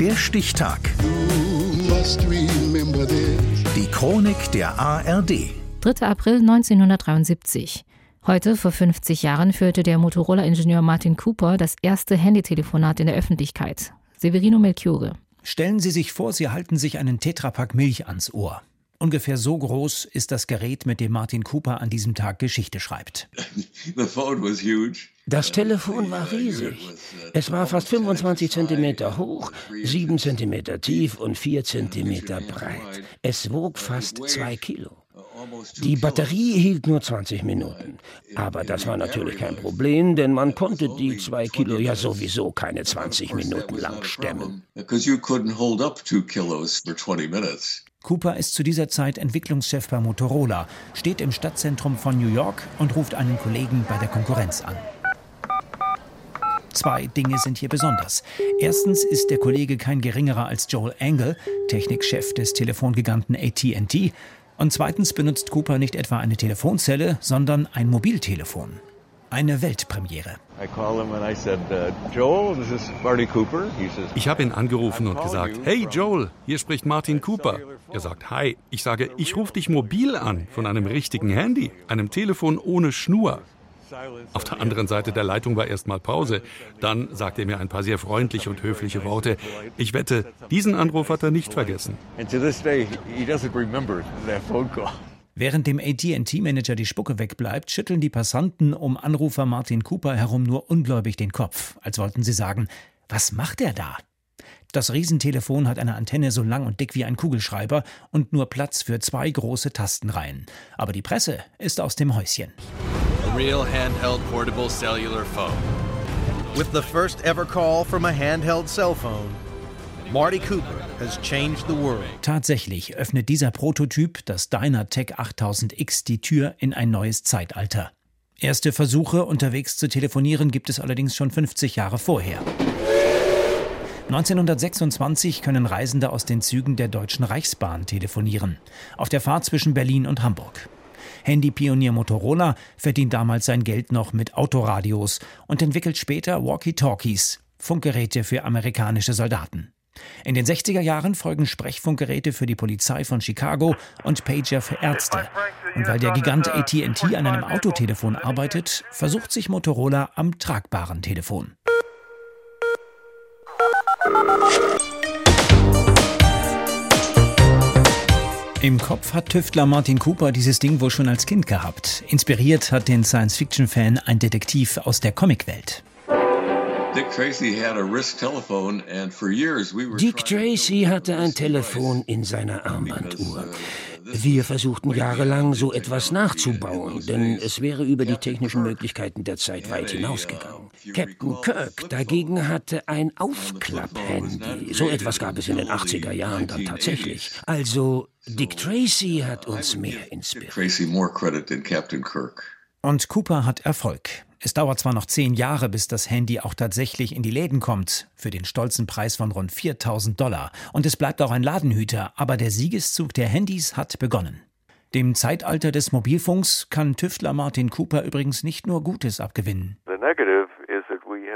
Der Stichtag. Die Chronik der ARD. 3. April 1973. Heute, vor 50 Jahren, führte der Motorola-Ingenieur Martin Cooper das erste Handytelefonat in der Öffentlichkeit. Severino Melchiore. Stellen Sie sich vor, Sie halten sich einen Tetrapack Milch ans Ohr. Ungefähr so groß ist das Gerät, mit dem Martin Cooper an diesem Tag Geschichte schreibt. Das Telefon war riesig. Es war fast 25 Zentimeter hoch, 7 Zentimeter tief und 4 Zentimeter breit. Es wog fast 2 Kilo. Die Batterie hielt nur 20 Minuten. Aber das war natürlich kein Problem, denn man konnte die 2 Kilo ja sowieso keine 20 Minuten lang stemmen. Cooper ist zu dieser Zeit Entwicklungschef bei Motorola, steht im Stadtzentrum von New York und ruft einen Kollegen bei der Konkurrenz an. Zwei Dinge sind hier besonders. Erstens ist der Kollege kein geringerer als Joel Angle, Technikchef des Telefongiganten AT&T, und zweitens benutzt Cooper nicht etwa eine Telefonzelle, sondern ein Mobiltelefon. Eine Weltpremiere. Uh, ich habe ihn angerufen und gesagt, hey Joel, hier spricht Martin Cooper. Er sagt, hi. Ich sage, ich rufe dich mobil an, von einem richtigen Handy, einem Telefon ohne Schnur. Auf der anderen Seite der Leitung war erstmal Pause. Dann sagte er mir ein paar sehr freundliche und höfliche Worte. Ich wette, diesen Anruf hat er nicht vergessen. Während dem AT&T-Manager die Spucke wegbleibt, schütteln die Passanten um Anrufer Martin Cooper herum nur ungläubig den Kopf, als wollten sie sagen, was macht er da? Das Riesentelefon hat eine Antenne so lang und dick wie ein Kugelschreiber und nur Platz für zwei große Tastenreihen. Aber die Presse ist aus dem Häuschen. A real handheld portable cellular phone. With the first ever call from a handheld cell phone, Marty Cooper has changed the world. Tatsächlich öffnet dieser Prototyp, das Dynatec 8000X, die Tür in ein neues Zeitalter. Erste Versuche, unterwegs zu telefonieren, gibt es allerdings schon 50 Jahre vorher. 1926 können Reisende aus den Zügen der Deutschen Reichsbahn telefonieren. Auf der Fahrt zwischen Berlin und Hamburg. Handypionier Motorola verdient damals sein Geld noch mit Autoradios und entwickelt später Walkie-Talkies, Funkgeräte für amerikanische Soldaten. In den 60er Jahren folgen Sprechfunkgeräte für die Polizei von Chicago und Pager für Ärzte. Und weil der Gigant AT&T an einem Autotelefon arbeitet, versucht sich Motorola am tragbaren Telefon. Im Kopf hat Tüftler Martin Cooper dieses Ding wohl schon als Kind gehabt. Inspiriert hat den Science-Fiction-Fan ein Detektiv aus der Comicwelt. Dick Tracy hatte ein Telefon in seiner Armbanduhr. Wir versuchten jahrelang, so etwas nachzubauen, denn es wäre über die technischen Möglichkeiten der Zeit weit hinausgegangen. Captain Kirk dagegen hatte ein Aufklapp-Handy. So etwas gab es in den 80er Jahren dann tatsächlich. Also Dick Tracy hat uns mehr inspiriert. Und Cooper hat Erfolg. Es dauert zwar noch zehn Jahre, bis das Handy auch tatsächlich in die Läden kommt, für den stolzen Preis von rund 4000 Dollar. Und es bleibt auch ein Ladenhüter, aber der Siegeszug der Handys hat begonnen. Dem Zeitalter des Mobilfunks kann Tüftler Martin Cooper übrigens nicht nur Gutes abgewinnen.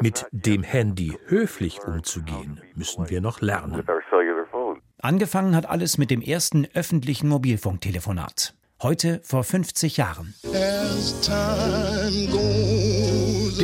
Mit dem Handy höflich umzugehen, müssen wir noch lernen. Angefangen hat alles mit dem ersten öffentlichen Mobilfunktelefonat. Heute vor 50 Jahren.